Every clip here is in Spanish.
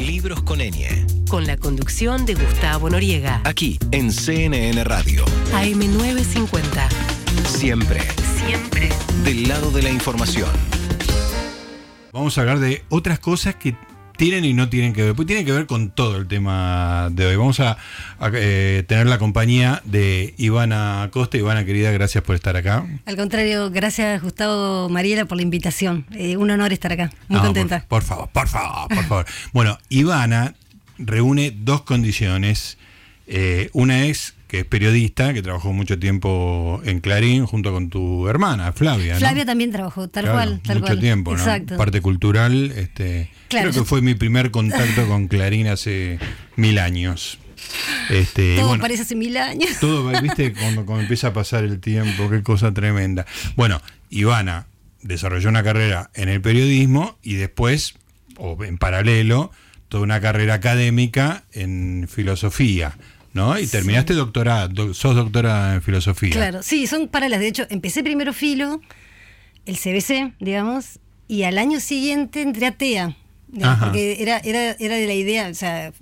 Libros con Enie. Con la conducción de Gustavo Noriega. Aquí en CNN Radio. AM950. Siempre. Siempre. Del lado de la información. Vamos a hablar de otras cosas que tienen y no tienen que ver. Pues tienen que ver con todo el tema de hoy. Vamos a, a, eh, tener la compañía de Ivana Costa. Ivana, querida, gracias por estar acá. Al contrario, gracias Gustavo Mariela por la invitación. Eh, un honor estar acá. Muy No, contenta. Por, por favor, por favor, por favor. bueno, Ivana reúne dos condiciones. Eh, una es que es periodista, que trabajó mucho tiempo en Clarín junto con tu hermana, Flavia. ¿no? Flavia también trabajó, tal Claro, cual, tal mucho cual. tiempo, ¿no? Exacto. Parte cultural, este, Claro, creo que fue mi primer contacto con Clarín hace mil años. Este, Todo bueno, parece hace mil años. todo, viste, cuando, cuando empieza a pasar el tiempo, qué cosa tremenda. Bueno, Ivana desarrolló una carrera en el periodismo y después, o en paralelo, toda una carrera académica en filosofía, ¿no? Y terminaste doctorada, do- sos doctora en filosofía. Claro, sí, son paralelas. De hecho, empecé primero filo, el CBC, digamos, y al año siguiente entré a TEA. digamos, porque era, era, era de la idea, o sea,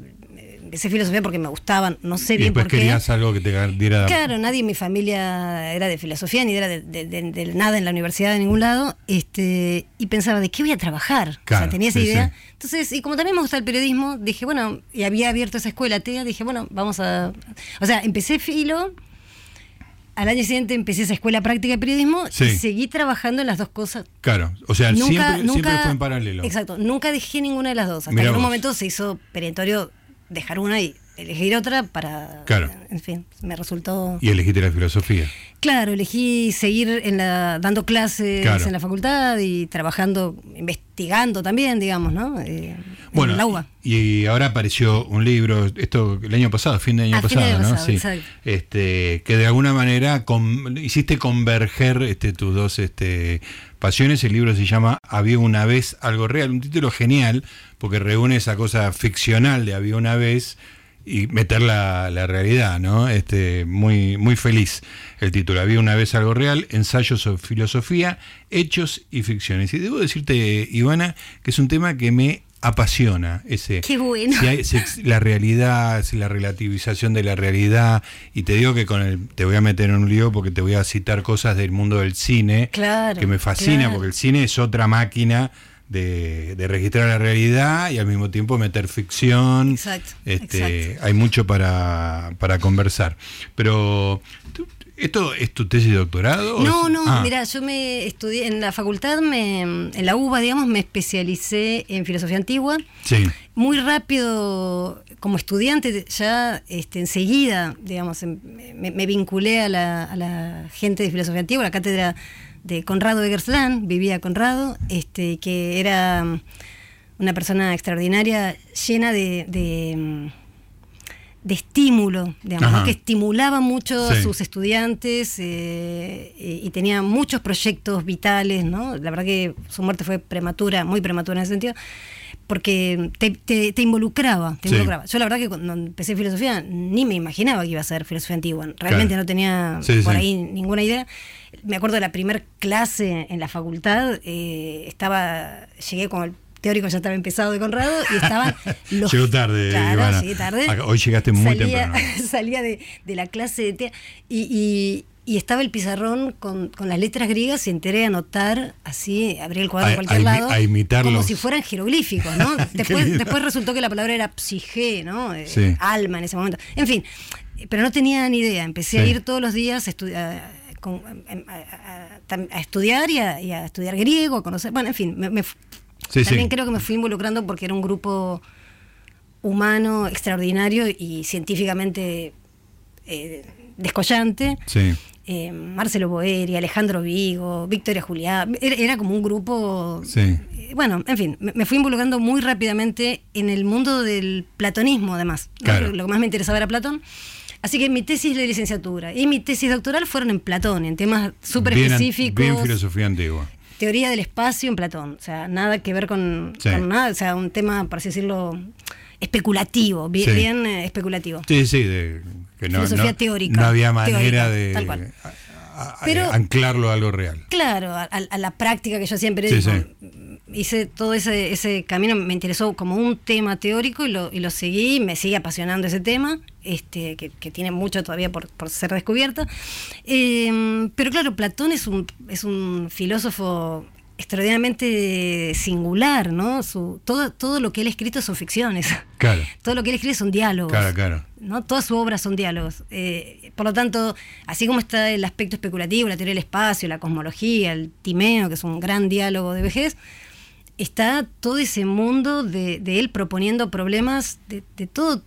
empecé filosofía porque me gustaban, no sé Y bien por qué. querías algo que te diera... Claro, nadie en mi familia era de filosofía, ni era de, de- de- de nada en la universidad de ningún lado, este, y pensaba, ¿de qué voy a trabajar? o sea, tenía esa sí, idea. sí. Entonces, y como también me gusta el periodismo, dije, bueno, y había abierto esa escuela TEA, dije, bueno, vamos a... O sea, empecé filo, al año siguiente empecé esa escuela práctica de periodismo Sí. y seguí trabajando en las dos cosas. Claro, o sea, Nunca, siempre, nunca, siempre fue en paralelo. Exacto, nunca dejé ninguna de las dos. Hasta Mirá que en un vos. momento se hizo perentorio dejar una y elegir otra para... Claro. En fin, me resultó... Y elegiste la filosofía. Claro, elegí seguir en la, dando clases Claro. en la facultad y trabajando, investigando también, digamos, ¿no? Eh, Bueno, en la UBA. y ahora apareció un libro, esto el año pasado, fin de año Ah, pasado, de ¿no? pasado, sí. exacto. Este, que de alguna manera con- hiciste converger este, tus dos este, pasiones. El libro se llama Había una vez algo real, un título genial, porque reúne esa cosa ficcional de Había una vez y meter la, la realidad, ¿no? Este, muy, muy feliz el título. Había una vez algo real, ensayos sobre filosofía, hechos y ficciones. Y debo decirte, Ivana, que es un tema que me apasiona ese Qué bueno. si hay- si ex- la realidad, si la relativización de la realidad, y te digo que con el, te voy a meter en un lío porque te voy a citar cosas del mundo del cine, Claro, que me fascina, claro. porque el cine es otra máquina de, de registrar la realidad y al mismo tiempo meter ficción. Exacto, Este, exacto. Hay mucho para, para conversar. Pero, ¿tú- ¿esto es tu tesis de doctorado? No, no, Ah, mira, yo me estudié en la facultad, me, en la UBA, digamos, me especialicé en filosofía antigua. Sí, Muy rápido, como estudiante, ya este, enseguida, digamos, em- me, me vinculé a la, a la gente de filosofía antigua, la cátedra de Conrado Eggersland, vivía Conrado, este, que era mm, una persona extraordinaria, llena de, de, mm, de estímulo, digamos, que estimulaba mucho a sus estudiantes eh, y, y tenía muchos proyectos vitales, ¿no? La verdad que su muerte fue prematura, muy prematura en ese sentido, porque te, te- te involucraba, te Sí. involucraba. Yo la verdad que cuando empecé filosofía ni me imaginaba que iba a ser filosofía antigua, realmente Claro. no tenía Sí, por sí. ahí ninguna idea. Me acuerdo de la primer clase en la facultad, eh, estaba, llegué con el teórico ya estaba empezado de Conrado y estaban los... Llegó tarde, Claro, llegué tarde. Hoy llegaste muy salía, temprano. Salía de, de la clase de y, y- y estaba el pizarrón con, con las letras griegas y enteré a anotar así, abrí el cuadro A- cualquier a lado. a imitarlos. Como si fueran jeroglíficos, ¿no? Después, después resultó que la palabra era psige, ¿no? Eh, Sí. Alma en ese momento. En fin, pero no tenía ni idea. Empecé a ir todos los días a, estu- a- estudiar y a, y a estudiar griego, a conocer. Bueno, en fin, me, me Sí, también creo que me fui involucrando porque era un grupo humano extraordinario y científicamente eh, descollante. sí. Eh, Marcelo Boeri, Alejandro Vigo, Victoria Juliá, era, era como un grupo... Sí. eh, Bueno, en fin, me, me fui involucrando muy rápidamente en el mundo del platonismo, además. Lo, que más me interesaba era Platón. Así que mi tesis de licenciatura y mi tesis doctoral fueron en Platón, en temas súper específicos. Bien filosofía antigua. Teoría del espacio en Platón. O sea, nada que ver con, Sí. con nada. O sea, un tema, por así decirlo, especulativo, bien, Sí. bien, eh, especulativo. Sí, sí, de, que no, Filosofía no- teórica, no había manera teórica, de tal cual. a- a- Pero- anclarlo a algo real. Claro, a, la práctica que yo siempre Sí, sí. hice todo ese, ese camino, me interesó como un tema teórico y lo, y lo seguí, me sigue apasionando ese tema, este, que, que tiene mucho todavía por, por ser descubierto. Eh, pero claro, Platón es un, es un filósofo extraordinariamente singular, ¿no? Su, todo, todo lo que él ha escrito son ficciones. Claro. Todo lo que él escribe son diálogos. Claro, claro. ¿no? Toda su obra son diálogos. Eh, por lo tanto, así como está el aspecto especulativo, la teoría del espacio, la cosmología, el Timeo, que es un gran diálogo de vejez, está todo ese mundo de, de él proponiendo problemas de, de todo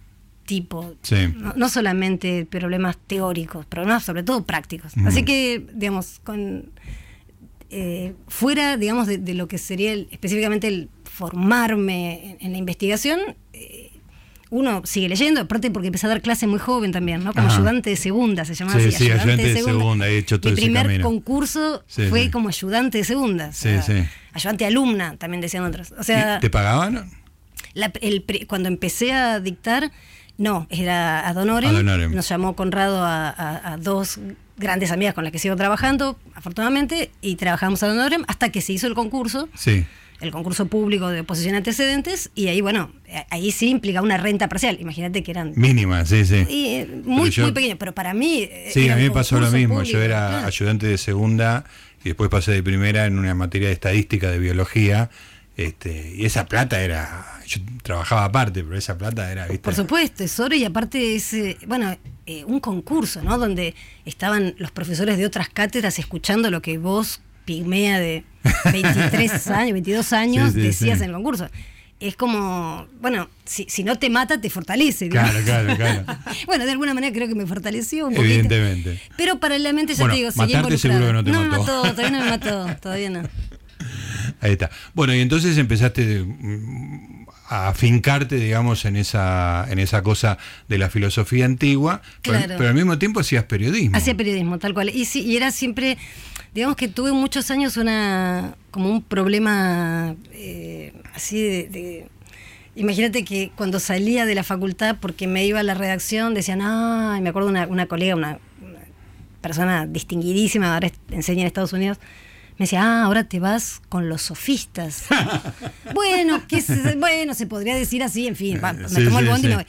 tipo. Sí. No, no solamente problemas teóricos, problemas sobre todo prácticos. Mm. Así que, digamos, con eh, fuera, digamos, de, de lo que sería el- específicamente el formarme en, en la investigación, eh, uno sigue leyendo, aparte porque empecé a dar clase muy joven también, ¿no? Como Ajá. ayudante de segunda, se llamaba Sí, así. sí, ayudante de segunda, he hecho todo Mi primer camino. concurso Sí, fue sí. como ayudante de segunda. o Sí, sea, sí. Ayudante alumna, también decían otros. O sea, ¿Y ¿Te pagaban? la- el pri- cuando empecé a dictar, no, era ad honorem. Ad honorem. Nos llamó Conrado a, a- a dos grandes amigas con las que sigo trabajando, afortunadamente, y trabajamos ad honorem hasta que se hizo el concurso, Sí. el concurso público de oposición a antecedentes, y ahí, bueno, a- ahí sí implica una renta parcial. Imagínate que eran Mínima, sí, sí. y, eh, muy, yo- muy pequeños, pero para mí. eh, Sí, a mí me pasó lo mismo. público, Yo era claro. ayudante de segunda y después pasé de primera en una materia de estadística de biología. Este, y esa plata era. Yo trabajaba aparte, pero esa plata era, ¿viste? Por supuesto, es oro y aparte es, eh, bueno, eh, un concurso, ¿no? Donde estaban los profesores de otras cátedras escuchando lo que vos, pigmea de 23 años, 22 años, Sí, sí, decías sí. en el concurso. Es como, bueno, si, si no te mata, te fortalece. Claro, claro, claro. bueno, de alguna manera creo que me fortaleció un poquito. Evidentemente. Pero paralelamente, ya Bueno, te digo, seguí matarte seguro que no te me mató. mató, todavía no me mató, todavía no. Ahí está. Bueno, y entonces empezaste mm, a afincarte, digamos, en esa, en esa cosa de la filosofía antigua, pero- Claro. pero, al mismo tiempo hacías periodismo. Hacía periodismo, tal cual. Y sí, y era siempre, digamos que tuve muchos años una como un problema eh, así de, de- Imagínate que cuando salía de la facultad, porque me iba a la redacción, decían, ah, me acuerdo una, una colega, una, una persona distinguidísima, ahora enseña en Estados Unidos, me decía, ah, ahora te vas con los sofistas. bueno, que se, bueno, se podría decir así, en fin, va, me Sí, tomo el sí, bondi y me voy.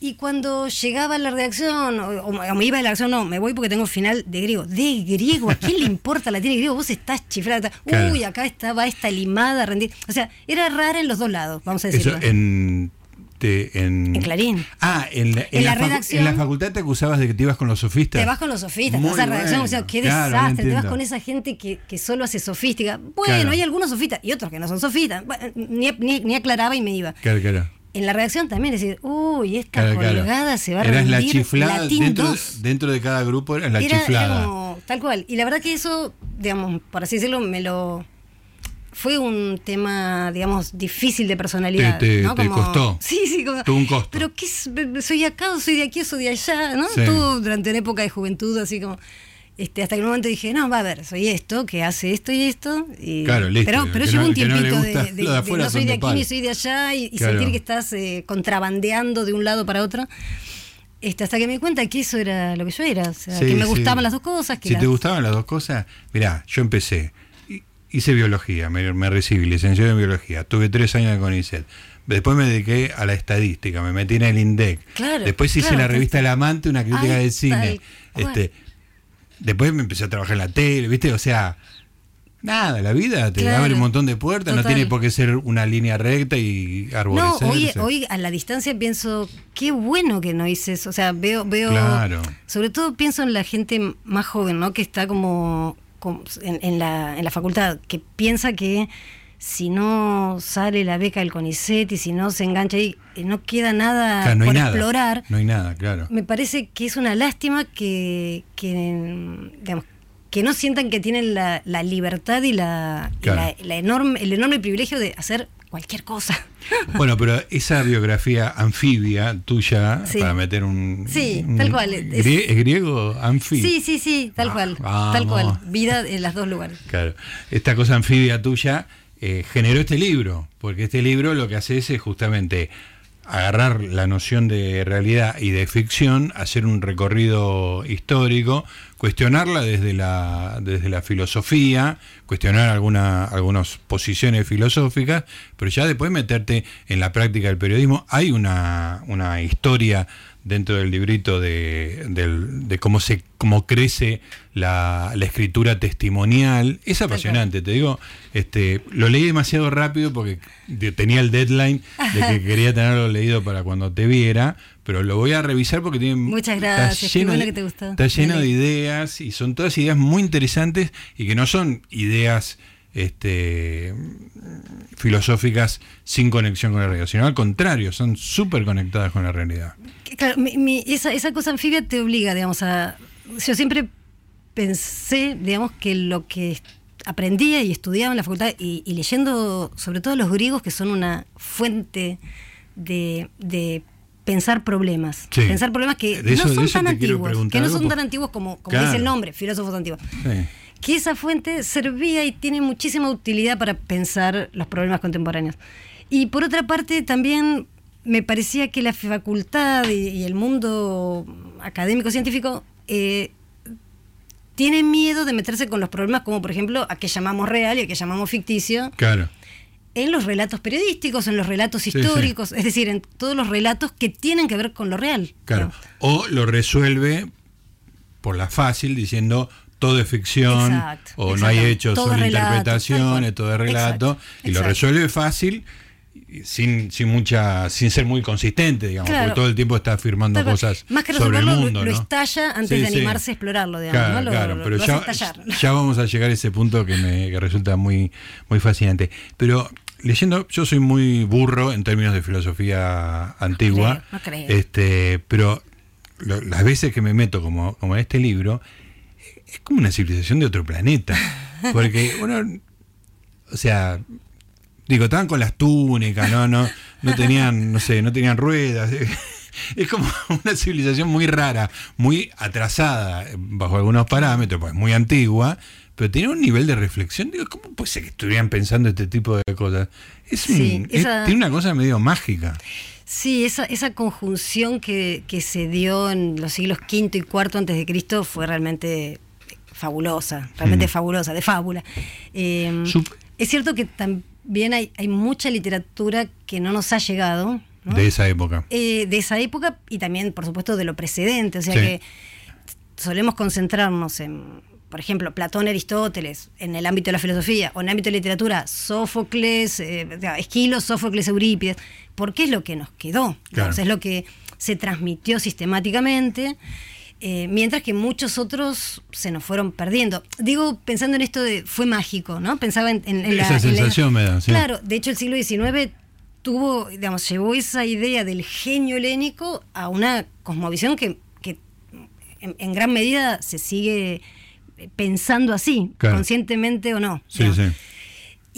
Y cuando llegaba a la redacción, o, o me iba a la redacción, no, me voy porque tengo final de griego. ¿De griego? ¿A quién le importa la tiene griego? Vos estás chiflada. Claro. Uy, acá estaba esta limada rendida. O sea, era rara en los dos lados, vamos a Eso decirlo. en, te- en. En Clarín. Ah, en la, En la facu- redacción. en la facultad te acusabas de que te ibas con los sofistas. Te vas con los sofistas, Muy te vas a la redacción, o sea, qué Claro, desastre, te vas con esa gente que, que solo hace sofística. Bueno, Claro. hay algunos sofistas y otros que no son sofistas. Bueno, ni, ni- ni aclaraba y me iba. Claro, claro. En la redacción también decir, uy, esta Claro, claro. colgada se va a Eras la rendir chiflada dentro, 2. dentro de cada grupo eras la era, era chiflada. como tal cual. Y la verdad que eso, digamos, por así decirlo, me lo fue un tema, digamos, difícil de personalidad. Te- te- ¿no? te costó. Sí, sí, como, Tuvo un costo. Pero ¿qué soy acá, o soy de aquí, o soy de allá, ¿no? Sí. Todo durante una época de juventud, así como. Este, hasta que un momento dije, no, va a ver, soy esto, que hace esto y esto. Y, Claro, listo, Pero, pero llevo no- un no tiempito de, de- lo de de afuera no soy de aquí ni soy de allá y, y Claro. sentir que estás eh, contrabandeando de un lado para otro. Este, hasta que me di cuenta que eso era lo que yo era, o sea, Sí, que me sí. gustaban las dos cosas. Que Si las- te gustaban las dos cosas, mirá, yo empecé, hice biología, me, me recibí, licenciado en biología, tuve tres años de CONICET. Después me dediqué a la estadística, me metí en el INDEC. Claro, Después hice claro, la revista El Amante, una crítica Ay, del cine. Este, después me empecé a trabajar en la tele, ¿viste? O sea, nada, la vida te Claro, abre un montón de puertas, no tiene por qué ser una línea recta y No, arborecerse. hoy, hoy a la distancia pienso, qué bueno que no hice eso. O sea, veo, veo, Claro. sobre todo pienso en la gente más joven, ¿no? Que está como en, en la, en la facultad, que piensa que si no sale la beca del CONICET y si no se engancha ahí, eh, no queda nada Claro, no por nada. explorar. No hay nada, claro. Me parece que es una lástima que, que, digamos, que no sientan que tienen la, la libertad y, la, y Claro. la- la enorme, el enorme privilegio de hacer cualquier cosa. Bueno, pero esa biografía anfibia tuya, Sí. para meter un. Sí, un- tal cual, es- grie- ¿Es griego? Anfi. Sí, sí, sí, tal Ah, cual. vamos. Tal cual. Vida en los dos lugares. Claro. Esta cosa anfibia tuya eh, generó este libro, porque este libro lo que hace es eh, justamente agarrar la noción de realidad y de ficción, hacer un recorrido histórico cuestionarla desde la, desde la filosofía, cuestionar alguna, algunas posiciones filosóficas, pero ya después meterte en la práctica del periodismo. Hay una, una historia dentro del librito de, cómo se cómo crece la, la escritura testimonial. Es apasionante, te digo, este, lo leí demasiado rápido porque tenía el deadline de que quería tenerlo leído para cuando te viera, pero lo voy a revisar porque tiene Muchas está gracias, qué lleno bueno que te gustó. Está lleno de ideas y son todas ideas muy interesantes y que no son ideas este, filosóficas sin conexión con la realidad, sino al contrario, son súper conectadas con la realidad. Claro, mi- mi- esa, esa cosa anfibia te obliga, digamos, a... Yo siempre pensé, digamos, que lo que aprendía y estudiaba en la facultad y, y leyendo sobre todo los griegos, que son una fuente de, de pensar problemas. Sí. Pensar problemas que eso- no son tan antiguos, que no son tan antiguos como, como Claro. dice el nombre, filósofos antiguos. Sí. Que esa fuente servía y tiene muchísima utilidad para pensar los problemas contemporáneos. Y por otra parte, también me parecía que la facultad y, y el mundo académico-científico eh, tiene miedo de meterse con los problemas como, por ejemplo, a que llamamos real y a que llamamos ficticio, Claro. en los relatos periodísticos, en los relatos Sí, sí. históricos, es decir, en todos los relatos que tienen que ver con lo real. Claro. O lo resuelve por la fácil diciendo todo es ficción Exacto, o no hay hechos, Todo relato, interpretaciones, todo es relato Exacto, y lo resuelve fácil sin, sin mucha sin ser muy consistente, digamos, Claro. porque todo el tiempo está afirmando cosas Más que sobre el lo- mundo, lo, ¿no? estalla antes Sí, de sí. animarse a explorarlo, digamos. Claro, ¿no? Lo- claro, lo- pero ya, ya vamos a llegar a ese punto que me que resulta muy, muy fascinante. Pero leyendo, yo soy muy burro en términos de filosofía antigua, no creo. este, pero las veces que me meto como, como en este libro, es como una civilización de otro planeta. Porque, bueno, o sea, digo, estaban con las túnicas, no, no, no tenían, no sé, no tenían ruedas. Es como una civilización muy rara, muy atrasada bajo algunos parámetros, pues muy antigua, pero tenía un nivel de reflexión. Digo, ¿cómo puede ser que estuvieran pensando este tipo de cosas? Es un- Sí, es- esa- tiene una cosa medio mágica. Sí, esa, esa conjunción que, que se dio en los siglos V y IV antes de Cristo fue realmente fabulosa, realmente Mm. fabulosa, de fábula. Eh, es cierto que también hay, hay mucha literatura que no nos ha llegado. ¿no? De esa época. Eh, de esa época y también, por supuesto, de lo precedente. O sea Sí. que solemos concentrarnos en, por ejemplo, Platón, Aristóteles, en el ámbito de la filosofía, o en el ámbito de la literatura, Sófocles, eh, Esquilo, Sófocles, Eurípides, porque es lo que nos quedó, Claro. es lo que se transmitió sistemáticamente. Eh, mientras que muchos otros se nos fueron perdiendo. Digo, pensando en esto de fue mágico, ¿no? Pensaba en, en- en la. Esa en la- sensación me da, sí. Claro, de hecho el siglo XIX tuvo, digamos, llevó esa idea del genio helénico a una cosmovisión que, que en, gran medida se sigue pensando así, Claro. conscientemente o no. Sí, digamos. sí.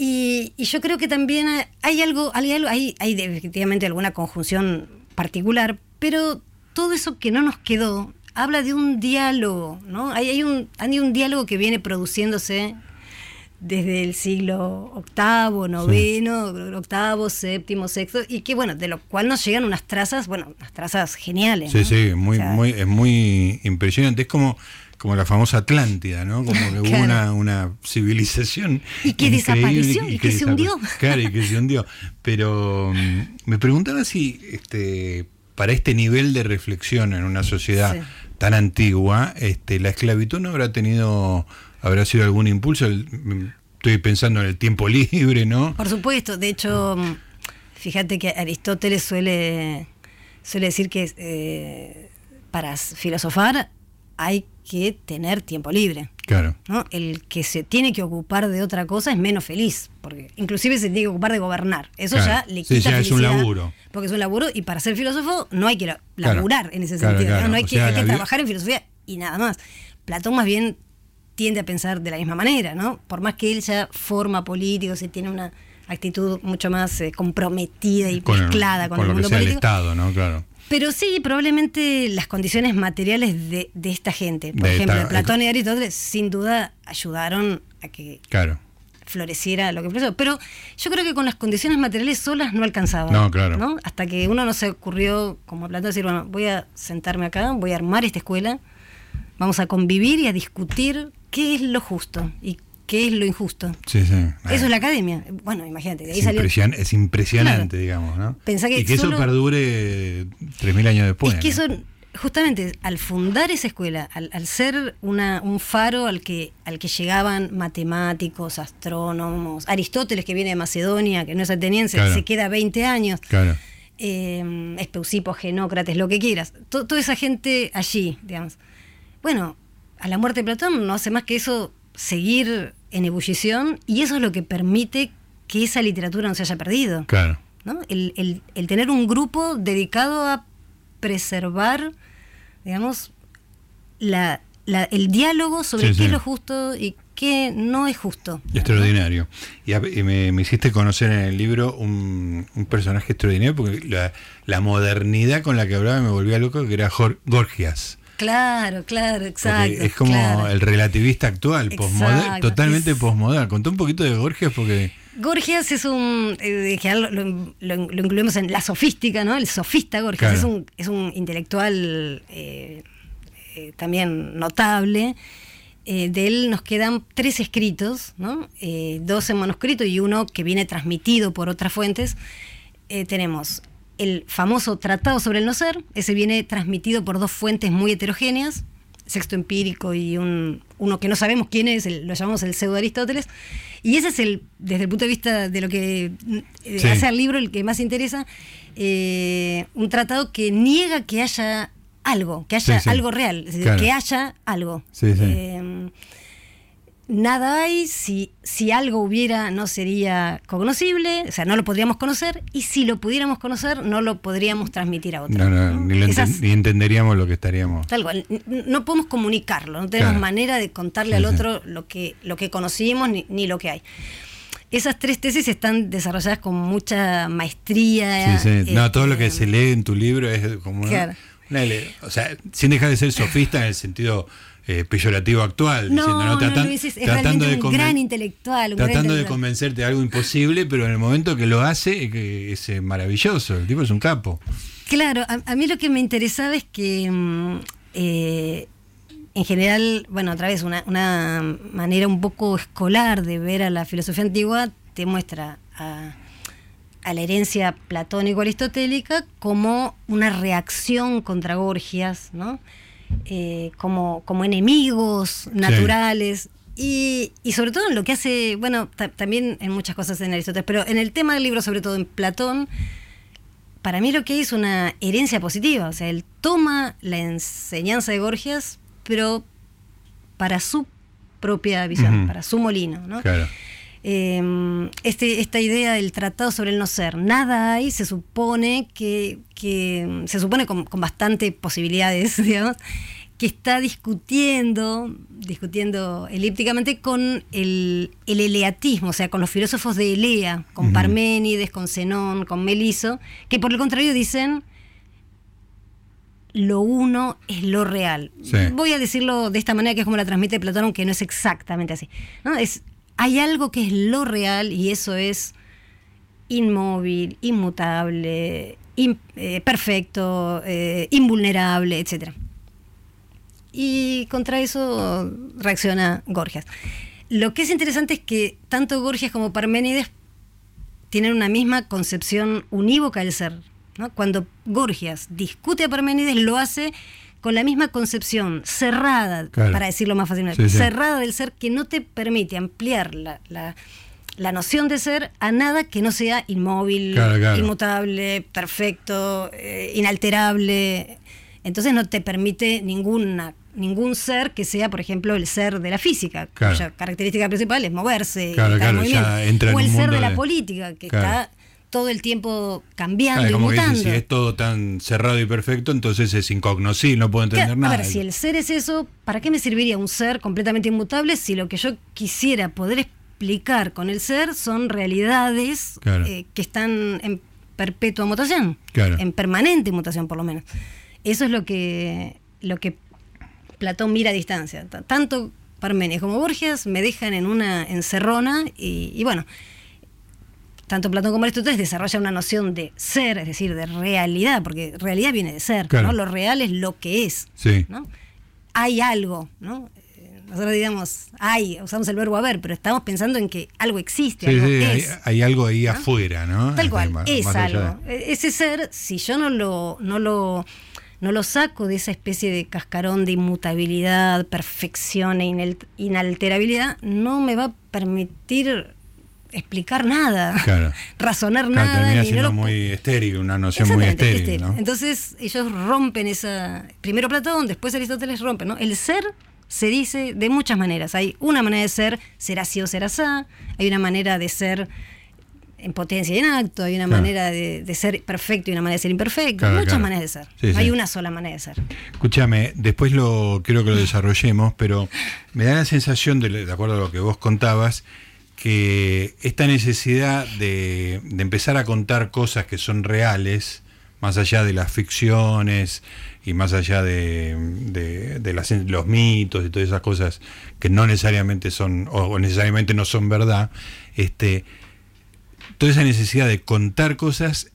Y, y yo creo que también hay- algo, hay, algo, hay, hay de- efectivamente alguna conjunción particular, pero todo eso que no nos quedó habla de un diálogo, ¿no? Hay, hay, un, hay un diálogo que viene produciéndose desde el siglo octavo, noveno, octavo, séptimo, sexto, y que bueno, de lo cual nos llegan unas trazas, bueno, unas trazas geniales. Sí, ¿no? sí, muy, O sea, muy, es muy impresionante. Es como, como la famosa Atlántida, ¿no? Como que hubo una, una civilización. Y que desapareció, y que se hundió. Claro, y que se hundió. Pero mm, me preguntaba si este, para este nivel de reflexión en una sociedad Sí. Tan antigua, este, la esclavitud no habrá tenido, habrá sido algún impulso. Mm, estoy pensando en el tiempo libre, ¿no? Por supuesto, de hecho, mm, fíjate que Aristóteles suele, suele decir que eh, para filosofar hay que tener tiempo libre. Claro. ¿no? El que se tiene que ocupar de otra cosa es menos feliz, porque inclusive se tiene que ocupar de gobernar. Eso Claro. ya le Sí, quita ya es un laburo. Porque es un laburo y para ser filósofo no hay que Claro. laburar en ese sentido. ¿no? claro. No hay que, sea, hay que trabajar en filosofía y nada más. Platón más bien tiende a pensar de la misma manera, ¿no? Por más que él ya forma políticos y tiene una actitud mucho más eh, comprometida y Con, mezclada con, con el lo que mundo sea el. Estado, ¿no? Claro. Pero sí, probablemente las condiciones materiales de, de esta gente, por De ejemplo, esta- Platón y Aristóteles, sin duda ayudaron a que Claro. floreciera lo que floreció. Pero yo creo que con las condiciones materiales solas no alcanzaba. No, claro. ¿no? Hasta que uno no se ocurrió, como Platón, decir, bueno, voy a sentarme acá, voy a armar esta escuela vamos a convivir y a discutir qué es lo justo y qué es lo injusto. Sí, sí. Eso es la academia. Bueno, imagínate, de ahí Es, salió. impresion- es impresionante, Claro. digamos, ¿no? Pensá que y que solo- eso perdure 3.000 años después. es que ¿no? eso, justamente, al fundar esa escuela, al, al ser una, un faro al que, al que llegaban matemáticos, astrónomos, Aristóteles, que viene de Macedonia, que no es ateniense, Claro. se queda 20 años, Claro. eh, Espeusipo, Genócrates, lo que quieras, to- toda esa gente allí, digamos. Bueno, a la muerte de Platón no hace más que eso seguir en ebullición y eso es lo que permite que esa literatura no se haya perdido. Claro. ¿no? El, el- el tener un grupo dedicado a preservar, digamos, la, la- el diálogo sobre Sí, qué sí. es lo justo y qué no es justo. Extraordinario. Y, a- y me, me hiciste conocer en el libro un, un personaje extraordinario porque la, la modernidad con la que hablaba me volvía loco, que era Jor- Gorgias. Claro, claro, Porque exacto. es como claro. el relativista actual, Exacto, totalmente posmoderno. Contá un poquito de Gorgias porque... Gorgias es un, eh, lo, lo- lo incluimos en la sofística, ¿no? El sofista Gorgias Claro. es, un, es un intelectual eh, eh, también notable. Eh, de él nos quedan tres escritos, ¿no? Dos en manuscrito y uno que viene transmitido por otras fuentes. Tenemos el famoso Tratado sobre el no ser, ese viene transmitido por dos fuentes muy heterogéneas, sexto empírico y un, uno que no sabemos quién es, el- lo llamamos el pseudo Aristóteles, y ese es el, desde el punto de vista de lo que eh, Sí. hace al libro, el que más interesa, eh, un tratado que niega que haya algo, que haya Sí, sí. algo real, es decir, Claro. que haya algo. Sí, sí. Eh, nada hay, si, si algo hubiera no sería cognoscible, o sea, no lo podríamos conocer, y si lo pudiéramos conocer, no lo podríamos transmitir a otro. No, no, ¿no? ni, Esas- ni entenderíamos lo que estaríamos. Tal cual, no podemos comunicarlo, no tenemos Claro. manera de contarle al otro lo que, lo que conocimos ni, ni lo que hay. Esas tres tesis están desarrolladas con mucha maestría. Sí, sí. No, todo lo que este, se lee en tu libro es como una- Claro. una o sea, sin dejar de ser sofista en el sentido eh, peyorativo actual, No, diciendo, no, Tratan- es, es tratando realmente un gran intelectual. un gran tratando de convencerte de algo imposible, pero en el momento que lo hace es, que es eh, maravilloso. El tipo es un capo. Claro, a, a mí lo que me interesaba es que mm, eh, en general, bueno, otra vez, una, una manera un poco escolar de ver a la filosofía antigua te muestra a, a la herencia platónico-aristotélica como una reacción contra Gorgias, ¿no? Eh, como, como enemigos naturales. Y, y sobre todo en lo que hace, bueno, ta- también en muchas cosas en Aristóteles, pero en el tema del libro, sobre todo en Platón, para mí lo que hay es una herencia positiva. O sea, él toma la enseñanza de Gorgias, pero para su propia visión, para su molino. ¿no? Claro. Eh, este, esta idea del tratado sobre el no ser, nada hay, se supone que, que se supone con, con bastante posibilidades, digamos, que está discutiendo, discutiendo elípticamente con el, el eleatismo, o sea, con los filósofos de Elea, con Ujú. Parménides, con Zenón, con Meliso, que por el contrario dicen lo uno es lo real. Sí. Voy a decirlo de esta manera que es como la transmite Platón, aunque no es exactamente así. ¿no? Es, hay algo que es lo real y eso es inmóvil, inmutable, eh, perfecto, eh, invulnerable, etc. Y contra eso reacciona Gorgias. Lo que es interesante es que tanto Gorgias como Parménides tienen una misma concepción unívoca del ser. ¿no? Cuando Gorgias discute a Parménides, lo hace con la misma concepción cerrada, Claro. para decirlo más fácilmente, Sí, sí. cerrada del ser que no te permite ampliar la, la- la noción de ser a nada que no sea inmóvil, Claro, claro. inmutable, perfecto, eh, inalterable. Entonces no te permite ninguna, ningún ser que sea, por ejemplo, el ser de la física, Claro. cuya característica principal es moverse. y Claro, estar en claro, ya movimiento. entra en o el ser de la política, que está todo el tiempo cambiando Claro, y como que mutando. si es todo tan cerrado y perfecto, entonces es incognoscible, no puedo entender Claro, nada. A ver, si el ser es eso, ¿para qué me serviría un ser completamente inmutable si lo que yo quisiera poder explicar con el ser son realidades Claro. eh, que están en perpetua mutación? Claro. En permanente mutación, por lo menos. Eso es lo que, lo que Platón mira a distancia. Tanto Parménides como Borgias me dejan en una encerrona y, y bueno, tanto Platón como Aristóteles desarrollan una noción de ser, es decir, de realidad, porque realidad viene de ser, Claro. ¿no? Lo real es lo que es. Sí. ¿no? hay algo, ¿no? Nosotros digamos, hay, usamos el verbo haber, pero estamos pensando en que algo existe, Sí, algo sí, hay, es. hay algo ahí afuera, ¿no? Tal cual, Más- es más allá de- algo. E- Ese ser, si yo no lo, no lo, no lo saco de esa especie de cascarón de inmutabilidad, perfección e inalterabilidad, no me va a permitir explicar nada, Claro. razonar Claro, nada. termina no siendo lo- muy estéril, una noción muy estéril, estéril. ¿no? Entonces ellos rompen esa. Primero Platón, después Aristóteles rompen, ¿no? El ser se dice de muchas maneras. Hay una manera de ser, ser así o ser asá. Hay una manera de ser en potencia y en acto. Hay una Claro. manera de, de ser perfecto y una manera de ser imperfecto. Claro, Muchas claro. maneras de ser. Sí, no sí. hay una sola manera de ser. Escúchame, después lo quiero que lo desarrollemos, pero me da la sensación, de, de acuerdo a lo que vos contabas, que esta necesidad de, de empezar a contar cosas que son reales, más allá de las ficciones y más allá de, de- las- los mitos y todas esas cosas que no necesariamente son, o necesariamente no son verdad, este, toda esa necesidad de contar cosas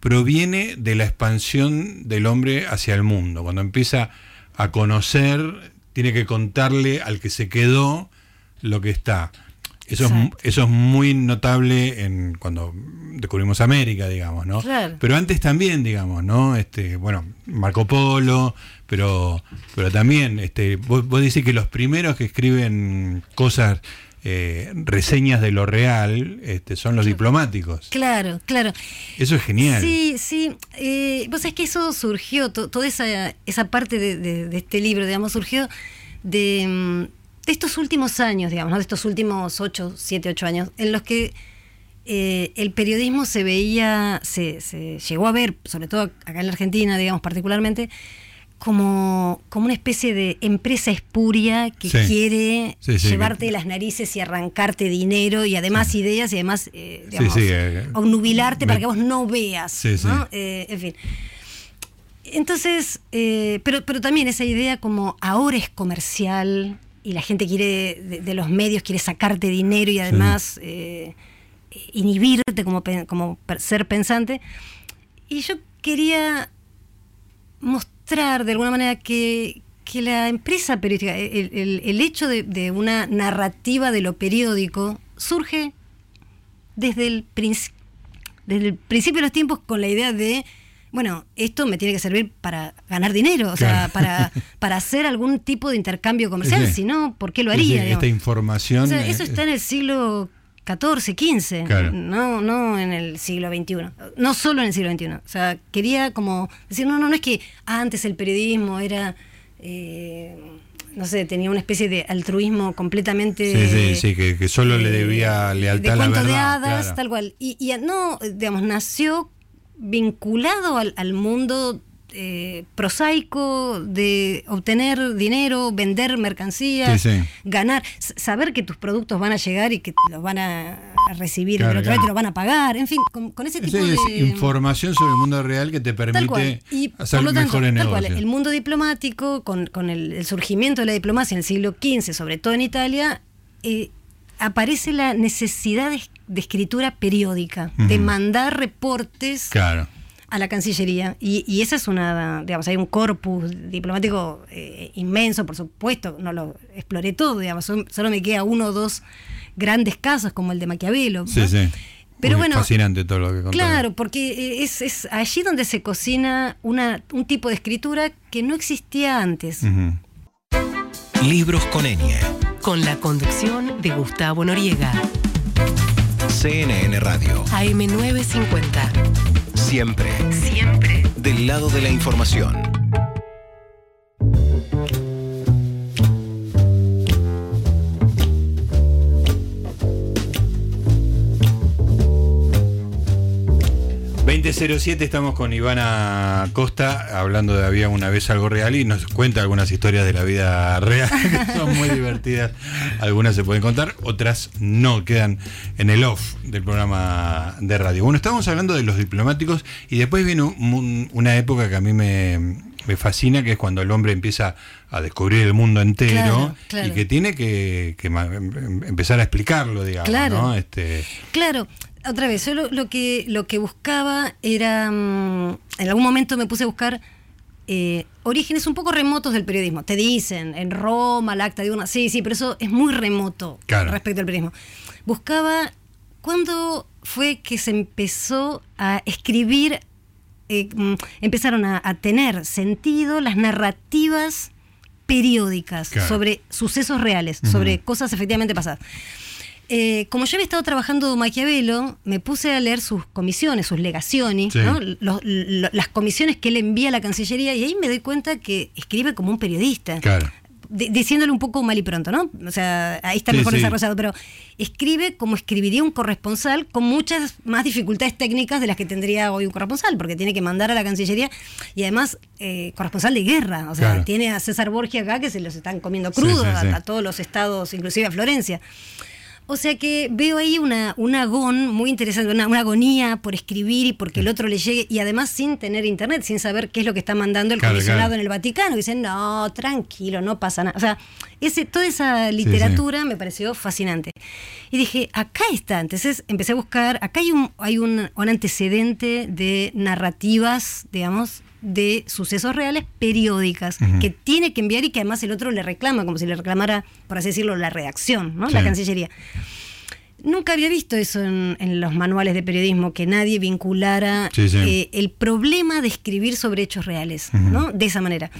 proviene de la expansión del hombre hacia el mundo. Cuando empieza a conocer, tiene que contarle al que se quedó lo que está. Eso es, eso es muy notable en cuando descubrimos América, digamos, ¿no? Claro. Pero antes también, digamos, ¿no? Este, bueno, Marco Polo, pero, pero también, este, vos, vos decís que los primeros que escriben cosas, eh, reseñas de lo real, este, son los diplomáticos. Claro, claro. Eso es genial. Sí, sí. Eh, vos sabés que eso surgió, to- toda esa, esa parte de, de- de este libro, digamos, surgió de, mm, de estos últimos años, digamos, ¿no? de estos últimos 8, 7, 8 años, en los que eh, el periodismo se veía, se, se llegó a ver, sobre todo acá en la Argentina, digamos, particularmente, como, como una especie de empresa espuria que Sí. quiere Sí, sí, llevarte que- las narices y arrancarte dinero y además ideas y además, eh, digamos, eh, obnubilarte me- para que vos no veas. ¿no? Eh, en fin. Entonces, eh, pero, pero también esa idea como ahora es comercial y la gente quiere, de, de los medios, quiere sacarte dinero y además eh, inhibirte como, como ser pensante. Y yo quería mostrar de alguna manera que, que la empresa periodística, el, el- el hecho de, de una narrativa de lo periódico surge desde el, desde el principio de los tiempos con la idea de, bueno, esto me tiene que servir para ganar dinero, o sea, para, para hacer algún tipo de intercambio comercial, Sí. si no, ¿por qué lo sí, haría? esta información. O sea, eso está en el siglo XIV, XV, Claro. no, no en el siglo XXI, no solo en el siglo XXI. O sea, quería como decir, no, no, no es que antes el periodismo era, eh, no sé, tenía una especie de altruismo completamente... Sí, sí, sí, que, que solo le eh, debía lealtad de a la verdad. de hadas, claro. tal cual. Y, y no, digamos, nació vinculado al, al mundo eh, prosaico de obtener dinero, vender mercancías, Sí, sí. ganar, saber que tus productos van a llegar y que los van a recibir Claro, lado y claro. te los van a pagar, en fin, con, con ese tipo es de información sobre el mundo real que te permite Y hacer por lo tanto, mejores tal cual, negocios. el mundo diplomático, con, con el, el surgimiento de la diplomacia en el siglo XV, sobre todo en Italia, eh, aparece la necesidad de, de escritura periódica, de mandar reportes Claro. a la Cancillería. Y, y esa es una, digamos, hay un corpus diplomático eh, inmenso, por supuesto, no lo exploré todo, digamos, solo me queda uno o dos grandes casos como el de Maquiavelo. Sí, ¿no? sí. Pero Muy bueno, fascinante todo lo que. Claro, porque es, es allí donde se cocina una, un tipo de escritura que no existía antes. Libros con ñ. Con la conducción de Gustavo Noriega. CNN Radio. AM950. Siempre Siempre. del lado de la información. Siete estamos con Ivana Costa hablando de Había una vez algo real y nos cuenta algunas historias de la vida real que son muy divertidas. Algunas se pueden contar, otras no, quedan en el off del programa de radio. Bueno, estamos hablando de los diplomáticos y después viene un- un- una época que a mí me, me fascina, que es cuando el hombre empieza a descubrir el mundo entero Claro, claro. y que tiene que, que ma- em- empezar a explicarlo, digamos. Claro. ¿no? Este, Claro, otra vez, yo lo, lo que, lo que buscaba era, mm, en algún momento me puse a buscar eh, orígenes un poco remotos del periodismo. Te dicen, en Roma, el acta de una. Sí, sí, pero eso es muy remoto Claro. respecto al periodismo. Buscaba. ¿Cuándo fue que se empezó a escribir? eh, mm, empezaron a, a tener sentido las narrativas periódicas Claro. sobre sucesos reales, sobre cosas efectivamente pasadas. Eh, como yo había estado trabajando Maquiavelo, me puse a leer sus comisiones, sus legaciones, Sí. ¿no? Los- lo- las comisiones que él envía a la Cancillería, y ahí me doy cuenta que escribe como un periodista. Claro. Di- diciéndole un poco mal y pronto, ¿no? O sea, ahí está Sí, mejor sí. desarrollado, pero escribe como escribiría un corresponsal con muchas más dificultades técnicas de las que tendría hoy un corresponsal, porque tiene que mandar a la Cancillería y además eh, corresponsal de guerra, o sea, Claro. tiene a César Borgia acá que se los están comiendo crudos a todos los estados, inclusive a Florencia. O sea que veo ahí una, un agón muy interesante, una, una agonía por escribir y porque el otro le llegue, y además sin tener internet, sin saber qué es lo que está mandando el Claro, comisionado claro. en el Vaticano. Y dicen, no, tranquilo, no pasa nada. O sea, ese, toda esa literatura me pareció fascinante. Y dije, acá está. Entonces empecé a buscar, acá hay un, hay un, un antecedente de narrativas, digamos, de sucesos reales periódicas que tiene que enviar y que además el otro le reclama, como si le reclamara, por así decirlo, la redacción, ¿no? La. Cancillería. Nunca había visto eso en, en los manuales de periodismo, que nadie vinculara Sí, sí. eh, el problema de escribir sobre hechos reales, ¿no? De esa manera.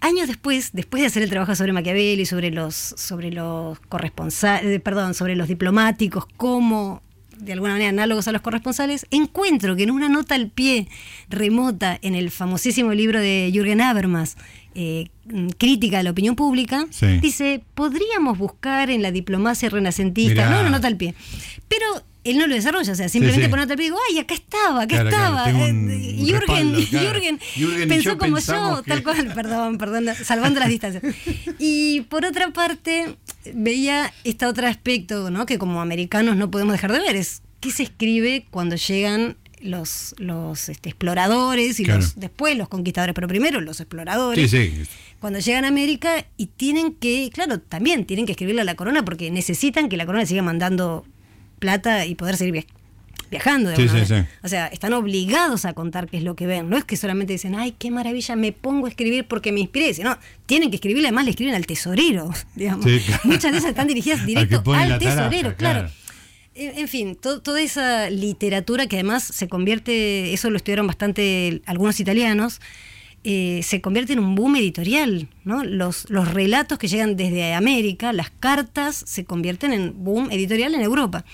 Años después, después de hacer el trabajo sobre Maquiavelo y sobre los, sobre los corresponsales, perdón, sobre los diplomáticos, como de alguna manera análogos a los corresponsales, encuentro que en una nota al pie remota en el famosísimo libro de Jürgen Habermas, eh, mm, Crítica de la opinión pública, Sí. dice, podríamos buscar en la diplomacia renacentista, Mirá. no una nota al pie, pero él no lo desarrolla, o sea, simplemente sí. pone al pie y digo, ay, acá estaba, acá Claro, claro, estaba. un- Eh, un Jürgen, claro. Jürgen Jürgen pensó como yo, que- tal cual, perdón, perdón, salvando las distancias. Y por otra parte, veía este otro aspecto, ¿no? Que como americanos no podemos dejar de ver, es qué se escribe cuando llegan los, los este, exploradores y Claro. los después los conquistadores, pero primero los exploradores Sí, sí. cuando llegan a América y tienen que, claro, también tienen que escribirle a la corona porque necesitan que la corona siga mandando plata y poder seguir via- viajando. De Sí, sí. O sea, están obligados a contar qué es lo que ven. No es que solamente dicen, ay, qué maravilla, me pongo a escribir porque me inspiré. Sino, tienen que escribirle, además le escriben al tesorero, digamos. Claro. Muchas de esas están dirigidas directo al taraja, tesorero, claro. claro. En en fin, to- toda esa literatura que además se convierte, eso lo estudiaron bastante algunos italianos, eh, se convierte en un boom editorial, ¿no? Los, los relatos que llegan desde América, las cartas, se convierten en boom editorial en Europa.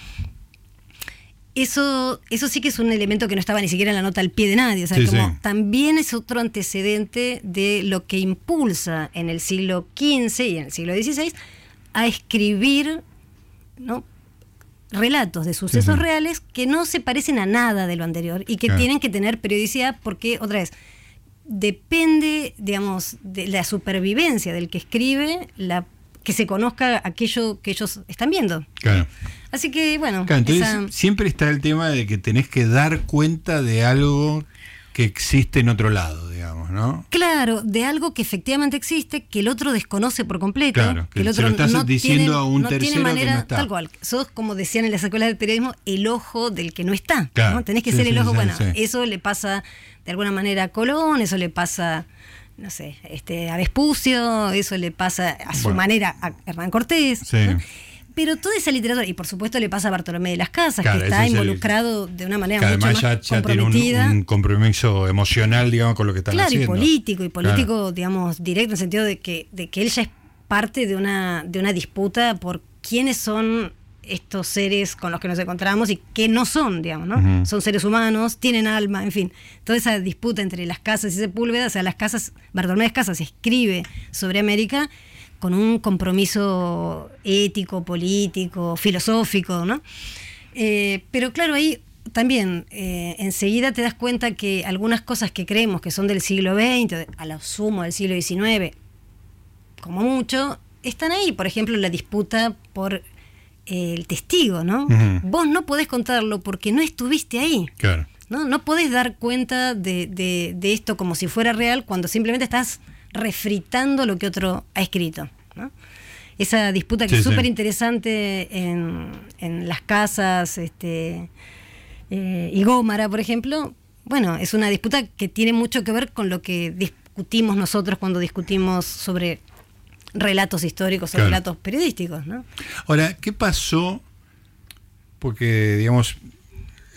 Eso, eso sí que es un elemento que no estaba ni siquiera en la nota al pie de nadie. O sea, Sí, como sí. también es otro antecedente de lo que impulsa en el siglo XV y en el siglo XVI a escribir ¿no? relatos de sucesos reales que no se parecen a nada de lo anterior y que Claro. tienen que tener periodicidad porque, otra vez, depende, digamos, de la supervivencia del que escribe, la que se conozca aquello que ellos están viendo. Claro. Así que, bueno, Claro, entonces esa- siempre está el tema de que tenés que dar cuenta de algo que existe en otro lado, digamos, ¿no? Claro, de algo que efectivamente existe, que el otro desconoce por completo. Claro, que el se otro lo estás no diciendo tiene, a un no tiene tercero que manera, no está. tal cual. Sos, como decían en las escuelas de periodismo, el ojo del que no está. Claro, ¿no? Tenés que sí, ser sí, el ojo. sí, bueno, eso le pasa de alguna manera a Colón, eso le pasa, no sé, este, a Vespucio, eso le pasa a su Bueno. manera a Hernán Cortés. Sí. ¿no? Pero toda esa literatura, y por supuesto le pasa a Bartolomé de las Casas, Claro, que está el- involucrado de una manera Que mucho además más ya, ya tiene un, comprometida. un compromiso emocional, digamos, con lo que están Claro, haciendo. y político, y Claro. político, digamos, directo en el sentido de que, de que él ya es parte de una, de una disputa por quiénes son estos seres con los que nos encontramos y qué no son, digamos, ¿no? Son seres humanos, tienen alma, en fin. Toda esa disputa entre las casas y Sepúlveda, o sea, las casas, Bartolomé Casas escribe sobre América con un compromiso ético, político, filosófico, ¿no? Eh, pero claro, ahí también eh, enseguida te das cuenta que algunas cosas que creemos que son del siglo XX, a lo sumo del siglo XIX, como mucho, están ahí. Por ejemplo, la disputa por el testigo, ¿no? Vos no podés contarlo porque no estuviste ahí. Claro. ¿no? No podés dar cuenta de, de- de esto como si fuera real cuando simplemente estás refritando lo que otro ha escrito. ¿no? Esa disputa que Sí, es súper interesante en, en las casas este, eh, y Gómara, por ejemplo, bueno, es una disputa que tiene mucho que ver con lo que dis- discutimos nosotros cuando discutimos sobre relatos históricos o relatos periodísticos, ¿no? Ahora, ¿qué pasó? Porque, digamos,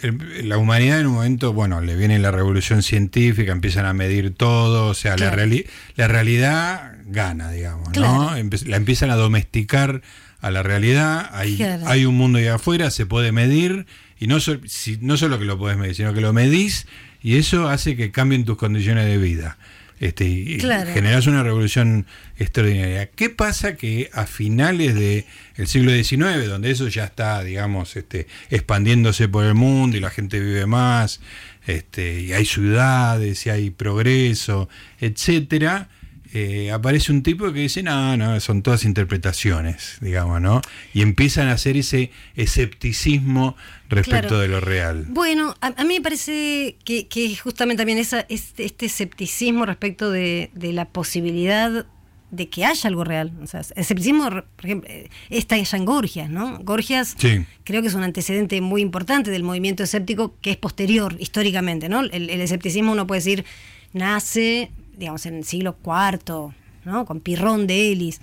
el- la humanidad en un momento, bueno, le viene la revolución científica, empiezan a medir todo, o sea, la, reali- la realidad gana, digamos, ¿no? Claro. La empiezan a domesticar a la realidad, hay, hay un mundo ahí afuera, se puede medir, y no, sol- si- no solo que lo puedes medir, sino que lo medís, y eso hace que cambien tus condiciones de vida. Este, y Claro. generás una revolución extraordinaria. ¿Qué pasa que a finales del siglo XIX, donde eso ya está, digamos, este, expandiéndose por el mundo y la gente vive más, este, y hay ciudades, y hay progreso, etcétera, eh, aparece un tipo que dice, no, no, son todas interpretaciones, digamos, ¿no? Y empiezan a hacer ese escepticismo respecto Claro. de lo real. Bueno, a, a mí me parece que, que justamente también esa, este, este escepticismo respecto de, de la posibilidad de que haya algo real. O sea, escepticismo, por ejemplo, eh, está ya en Gorgias, ¿no? Gorgias Sí. creo que es un antecedente muy importante del movimiento escéptico que es posterior históricamente, ¿no? El, el escepticismo uno puede decir nace, digamos, en el siglo IV, ¿no? Con Pirrón de Elis.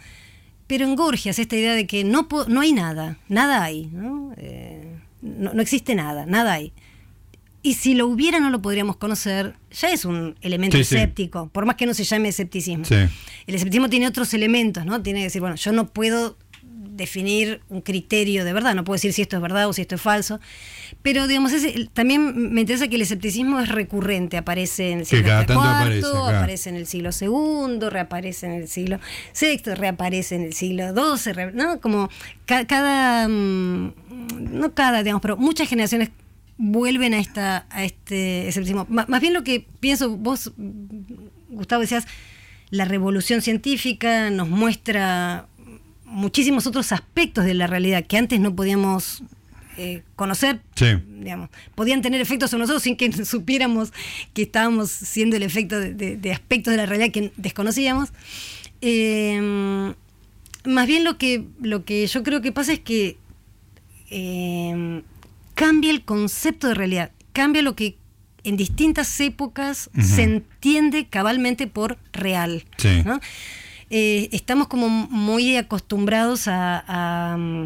Pero en Gorgias esta idea de que no, no hay nada, nada hay, ¿no? Eh, no, no existe nada, nada hay. Y si lo hubiera no lo podríamos conocer, ya es un elemento Sí, sí. escéptico, por más que no se llame escepticismo. Sí. El escepticismo tiene otros elementos, ¿no? Tiene que decir, bueno, yo no puedo definir un criterio de verdad, no puedo decir si esto es verdad o si esto es falso. Pero, digamos, también me interesa que el escepticismo es recurrente, aparece en el siglo IV, aparece, en el siglo II, reaparece en el siglo VI, reaparece en el siglo XII, re- ¿no? Como ca- cada, mm, no cada, digamos, pero muchas generaciones vuelven a esta a este escepticismo. Más bien lo que pienso, vos, Gustavo, decías, la revolución científica nos muestra muchísimos otros aspectos de la realidad que antes no podíamos eh, conocer, Sí. digamos, podían tener efectos sobre nosotros sin que supiéramos que estábamos siendo el efecto de, de- de aspectos de la realidad que desconocíamos. Eh, más bien lo que, lo que yo creo que pasa es que eh, cambia el concepto de realidad, cambia lo que en distintas épocas se entiende cabalmente por real. Sí. ¿no? Eh, estamos como muy acostumbrados a, a, mm,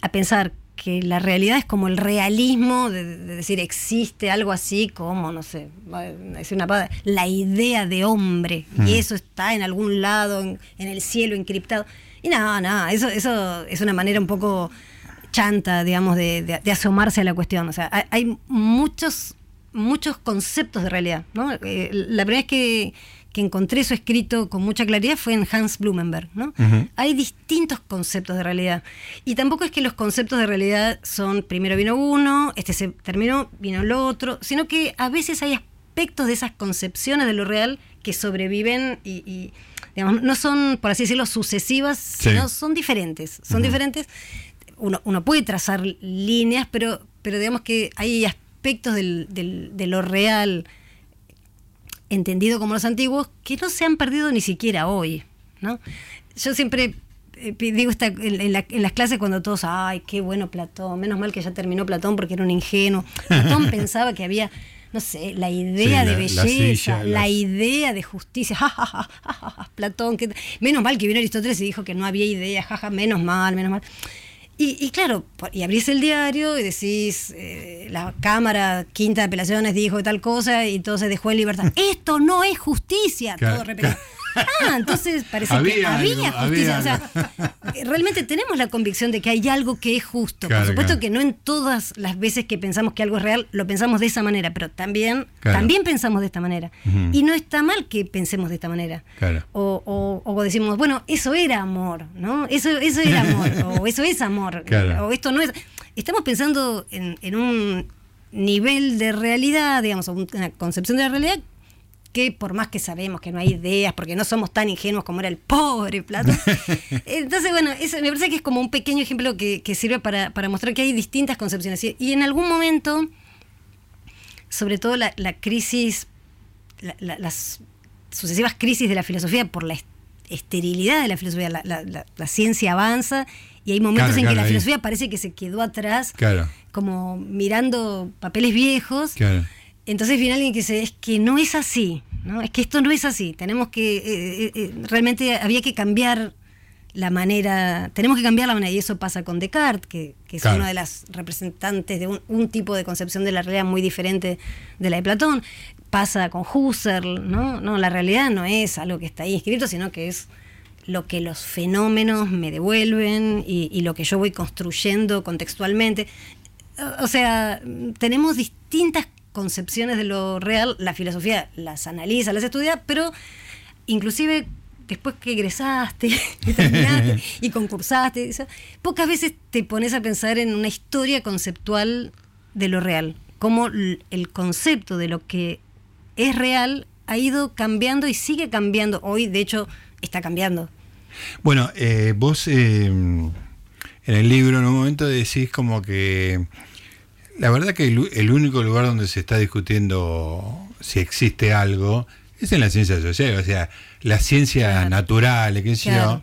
a pensar que la realidad es como el realismo de, de decir existe algo así como, no sé, decir una palabra, la idea de hombre Mm. y eso está en algún lado, en, en el cielo encriptado. Y nada, nada, eso, eso es una manera un poco chanta, digamos, de, de- de asomarse a la cuestión. O sea, hay, hay muchos, muchos conceptos de realidad. ¿no? Eh, la primera vez que, que encontré eso escrito con mucha claridad fue en Hans Blumenberg. ¿no? Hay distintos conceptos de realidad. Y tampoco es que los conceptos de realidad son primero vino uno, este se terminó, vino el otro, sino que a veces hay aspectos de esas concepciones de lo real que sobreviven y, y, digamos, no son, por así decirlo, sucesivas, sino son diferentes. Son diferentes. Uno, uno puede trazar líneas, pero, pero digamos que hay aspectos del- del- de lo real entendido como los antiguos que no se han perdido ni siquiera hoy. ¿no? Yo siempre eh, digo esta, en, en la- en las clases cuando todos, ay, qué bueno Platón, menos mal que ya terminó Platón porque era un ingenuo. Platón pensaba que había, no sé, la idea Sí, de la- la belleza, silla, la las- idea de justicia, ja, ja, ja, Platón, que, menos mal que vino Aristóteles y dijo que no había idea, jaja, menos mal, menos mal. Y, y claro, y abrís el diario y decís, eh, la Cámara Quinta de Apelaciones dijo tal cosa y todo se dejó en libertad. Esto no es justicia, todo repetido. Ah, entonces parece que Había había algo, justicia. había o sea, eh, realmente tenemos la convicción de que hay algo que es justo. Claro, Por supuesto claro. que no en todas las veces que pensamos que algo es real lo pensamos de esa manera, pero también, Claro. también pensamos de esta manera. Y no está mal que pensemos de esta manera. Claro. O, o- o decimos, bueno, eso era amor, ¿no? Eso, eso era amor, o eso es amor, o esto no es. Estamos pensando en, en un nivel de realidad, digamos, una concepción de la realidad que por más que sabemos que no hay ideas, porque no somos tan ingenuos como era el pobre Platón. Entonces, bueno, eso me parece que es como un pequeño ejemplo que, que sirve para, para mostrar que hay distintas concepciones. Y, y en algún momento, sobre todo la, la crisis, la- la- las sucesivas crisis de la filosofía por la est- esterilidad de la filosofía, la, la- la- la ciencia avanza y hay momentos Claro, en que la ahí. filosofía parece que se quedó atrás, Claro. como mirando papeles viejos. Entonces viene alguien que dice, es que no es así, ¿no? Es que esto no es así. Tenemos que. eh, eh, eh, realmente había que cambiar la manera. Tenemos que cambiar la manera. Y eso pasa con Descartes, que, que es una de las representantes de un, un tipo de concepción de la realidad muy diferente de la de Platón. Pasa con Husserl, ¿no? No, la realidad no es algo que está ahí escrito, sino que es lo que los fenómenos me devuelven y, y lo que yo voy construyendo contextualmente. O sea, tenemos distintas concepciones de lo real, la filosofía las analiza, las estudia, pero inclusive después que egresaste y y concursaste, pocas veces te pones a pensar en una historia conceptual de lo real, cómo el concepto de lo que es real ha ido cambiando y sigue cambiando. Hoy, de hecho, está cambiando. Bueno, eh, vos eh, en el libro en un momento decís como que la verdad que el, único lugar donde se está discutiendo si existe algo es en la ciencia social, o sea, las ciencias Claro. naturales, qué sé yo,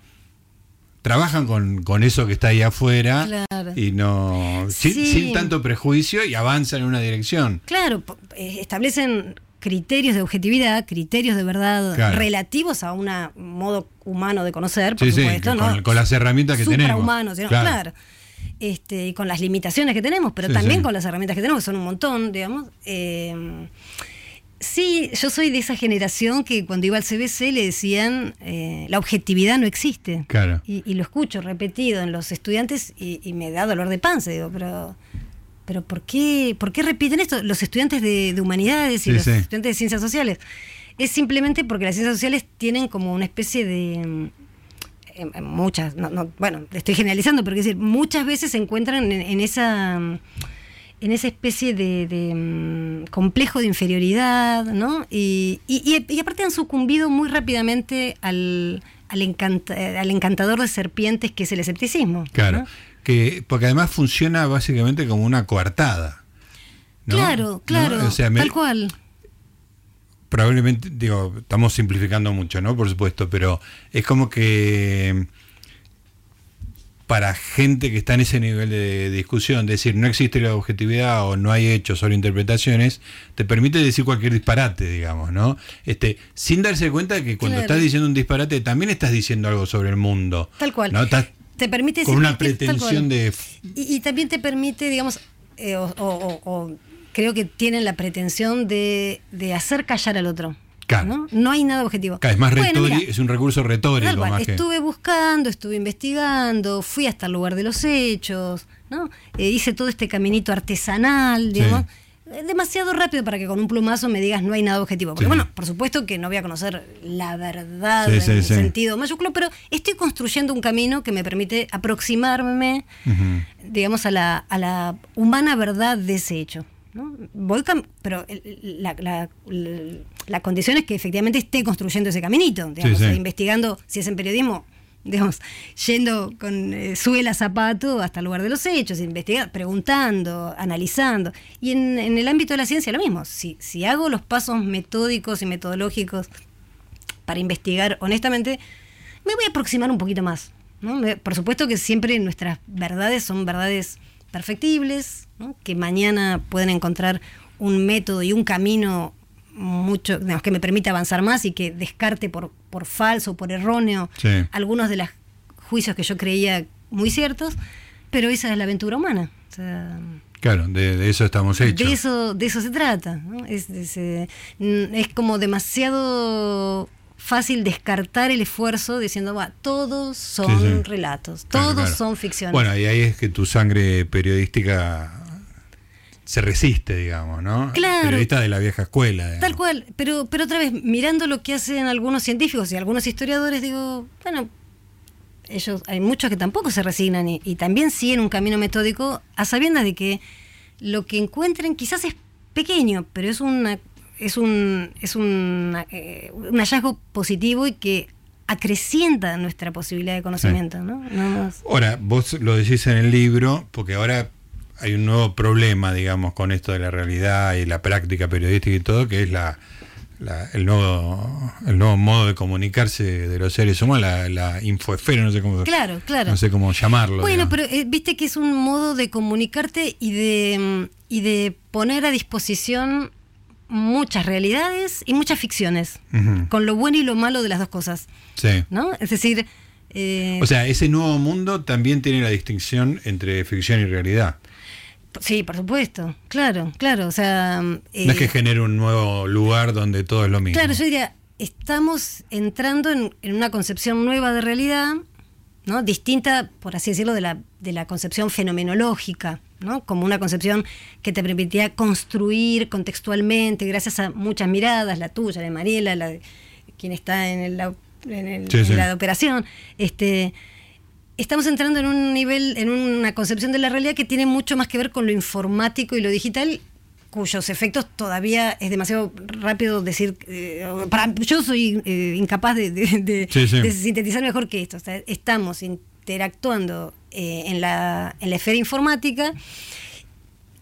trabajan con, con eso que está ahí afuera Claro. y no sin, Sí. sin tanto prejuicio y avanzan en una dirección. Claro, eh, establecen criterios de objetividad, criterios de verdad Claro. relativos a un modo humano de conocer, por Sí, supuesto, con- ¿no? con las herramientas que tenemos. Suprahumanos, ¿no? Claro. claro. Este, y con las limitaciones que tenemos, pero Sí, también sí. con las herramientas que tenemos, que son un montón, digamos. Eh, sí, yo soy de esa generación que cuando iba al CBC le decían eh, la objetividad no existe. Claro. Y, y lo escucho repetido en los estudiantes y, y me da dolor de panza. Digo, pero, pero ¿por, qué, ¿por qué repiten esto los estudiantes de, de humanidades y Sí, los sí. estudiantes de ciencias sociales? Es simplemente porque las ciencias sociales tienen como una especie de... muchas, no, no, bueno, estoy generalizando, pero decir, muchas veces se encuentran en, en esa en esa especie de, de, mm, complejo de inferioridad, ¿no? Y, y- y- aparte han sucumbido muy rápidamente al, al, encanta- al encantador de serpientes que es el escepticismo. Claro. ¿no? Que, porque además funciona básicamente como una coartada. ¿no? Claro, ¿No? claro, O sea, me- tal cual. Probablemente, digo, estamos simplificando mucho, ¿no? Por supuesto, pero es como que para gente que está en ese nivel de discusión, decir no existe la objetividad o no hay hechos, solo interpretaciones, te permite decir cualquier disparate, digamos, ¿no? Este, sin darse cuenta de que cuando Claro. estás diciendo un disparate también estás diciendo algo sobre el mundo. Tal cual. ¿no? Estás Te permite con decir una pretensión de Y, y también te permite, digamos, eh, o, o- o- o creo que tienen la pretensión de, de hacer callar al otro. Claro. ¿no? No hay nada objetivo. Claro, es más Bueno, mira, es un recurso retórico cual, más que. Estuve buscando, estuve investigando, fui hasta el lugar de los hechos, ¿no? Eh, hice todo este caminito artesanal, digamos. Eh, Demasiado rápido para que con un plumazo me digas no hay nada objetivo. Porque Sí. bueno, por supuesto que no voy a conocer la verdad Sí, en sí, el sentido mayúsculo, pero estoy construyendo un camino que me permite aproximarme, digamos, a la, a la humana verdad de ese hecho. ¿No? Voy cam- pero la, la- la- la condición es que efectivamente esté construyendo ese caminito, digamos, Sí, sí. investigando, si es en periodismo, digamos, yendo con eh, suela, zapato hasta el lugar de los hechos, investigando, preguntando, analizando. Y en, en el ámbito de la ciencia lo mismo. Si, si hago los pasos metódicos y metodológicos para investigar honestamente, me voy a aproximar un poquito más. ¿no? Por supuesto que siempre nuestras verdades son verdades perfectibles, ¿no? que mañana pueden encontrar un método y un camino mucho digamos, que me permita avanzar más y que descarte por, por falso, por erróneo, Sí. algunos de los juicios que yo creía muy ciertos, pero esa es la aventura humana. O sea, Claro, de, de eso estamos hechos. de eso, de eso se trata. ¿no? Es, es, eh, es como demasiado fácil descartar el esfuerzo diciendo, va, todos son Sí, sí. relatos, Claro, todos claro. son ficciones. Bueno, y ahí es que tu sangre periodística se resiste, digamos, ¿no? Claro. Periodista de la vieja escuela. digamos. Tal cual, pero, pero otra vez, mirando lo que hacen algunos científicos y algunos historiadores, digo, bueno, ellos, hay muchos que tampoco se resignan y, y también siguen un camino metódico a sabiendas de que lo que encuentren quizás es pequeño, pero es una es un es un, eh, un hallazgo positivo y que acrecienta nuestra posibilidad de conocimiento, ¿no? Ahora, vos lo decís en el libro, porque ahora hay un nuevo problema, digamos, con esto de la realidad y la práctica periodística y todo, que es la, la- el, nuevo, el nuevo modo de comunicarse de los seres humanos, la, la infoesfera, no sé cómo, Claro, claro. no sé cómo llamarlo. Bueno, digamos. pero eh, viste que es un modo de comunicarte y de, mm, y de poner a disposición muchas realidades y muchas ficciones, con lo bueno y lo malo de las dos cosas, Sí. ¿no? Es decir, eh, O sea, ese nuevo mundo también tiene la distinción entre ficción y realidad. sí, por supuesto, claro, claro, o sea... no eh, es que genere un nuevo lugar donde todo es lo mismo. Claro, yo diría, estamos entrando en, en una concepción nueva de realidad, ¿no? distinta, por así decirlo, de la, de la concepción fenomenológica, ¿no? como una concepción que te permitía construir contextualmente, gracias a muchas miradas, la tuya, la de Mariela, la de quien está en, el, au- en, el- Sí, en sí. la de operación. Este, estamos entrando en un nivel, en una concepción de la realidad que tiene mucho más que ver con lo informático y lo digital, cuyos efectos todavía es demasiado rápido decir. eh, para, yo soy eh, incapaz de, de- de- Sí, sí. de sintetizar mejor que esto. O sea, estamos interactuando eh, en, la, en la esfera informática.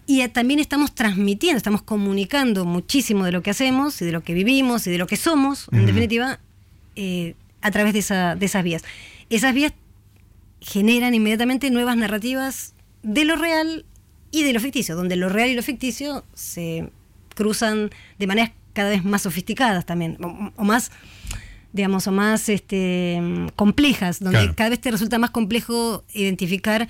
Y también estamos transmitiendo, estamos comunicando muchísimo de lo que hacemos y de lo que vivimos y de lo que somos, en definitiva, a través de, esa, de esas vías. Esas vías generan inmediatamente nuevas narrativas de lo real y de lo ficticio, donde lo real y lo ficticio se cruzan de maneras cada vez más sofisticadas también, o, o más, digamos, o más este, complejas, donde Claro. cada vez te resulta más complejo identificar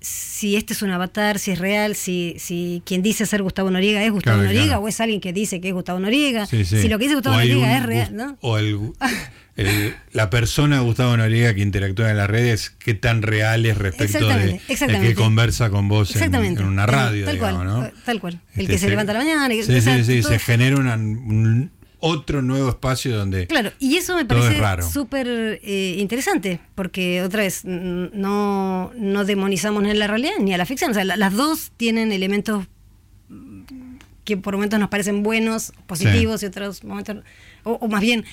si este es un avatar, si es real, si, si quien dice ser Gustavo Noriega es Gustavo Claro, Noriega claro. o es alguien que dice que es Gustavo Noriega, Sí, sí. si lo que dice Gustavo Noriega un es real, ¿no? O el, el- la persona Gustavo Noriega que interactúa en las redes, qué tan real es respecto de Exactamente, el que conversa con vos en, una radio, tal digamos, cual, ¿no? tal cual. El Este, que se levanta a la mañana, y- Sí, o sea, sí, sí, todo- se genera una- un, otro nuevo espacio donde... Claro, y eso me parece súper eh, interesante, porque otra vez, no, no demonizamos ni a la realidad ni a la ficción. O sea, la- las dos tienen elementos que por momentos nos parecen buenos, positivos, y otros momentos, o, o más bien,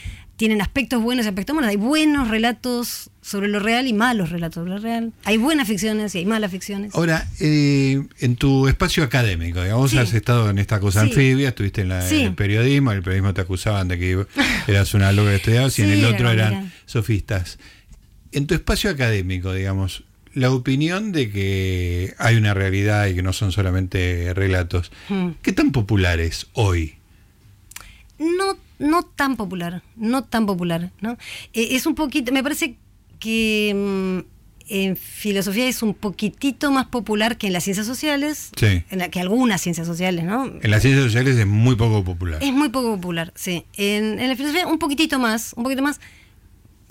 tienen aspectos buenos y aspectos malos. Hay buenos relatos sobre lo real y malos relatos sobre lo real. Hay buenas ficciones y hay malas ficciones. Ahora, eh, en tu espacio académico, digamos, Sí. has estado en esta cosa Sí. anfibia, estuviste en, la- Sí. en el periodismo, en el periodismo te acusaban de que eras una loca que estudiabas y en el otro era, eran mira. sofistas. En tu espacio académico, digamos, la opinión de que hay una realidad y que no son solamente relatos, Hmm. ¿qué tan popular es hoy? No, no tan popular, no tan popular, ¿no? Eh, es un poquito, me parece que mm, en filosofía es un poquitito más popular que en las ciencias sociales, Sí. en la, que algunas ciencias sociales, ¿no? En las ciencias sociales es muy poco popular. Es muy poco popular, sí. En, en la filosofía un poquitito más, un poquito más.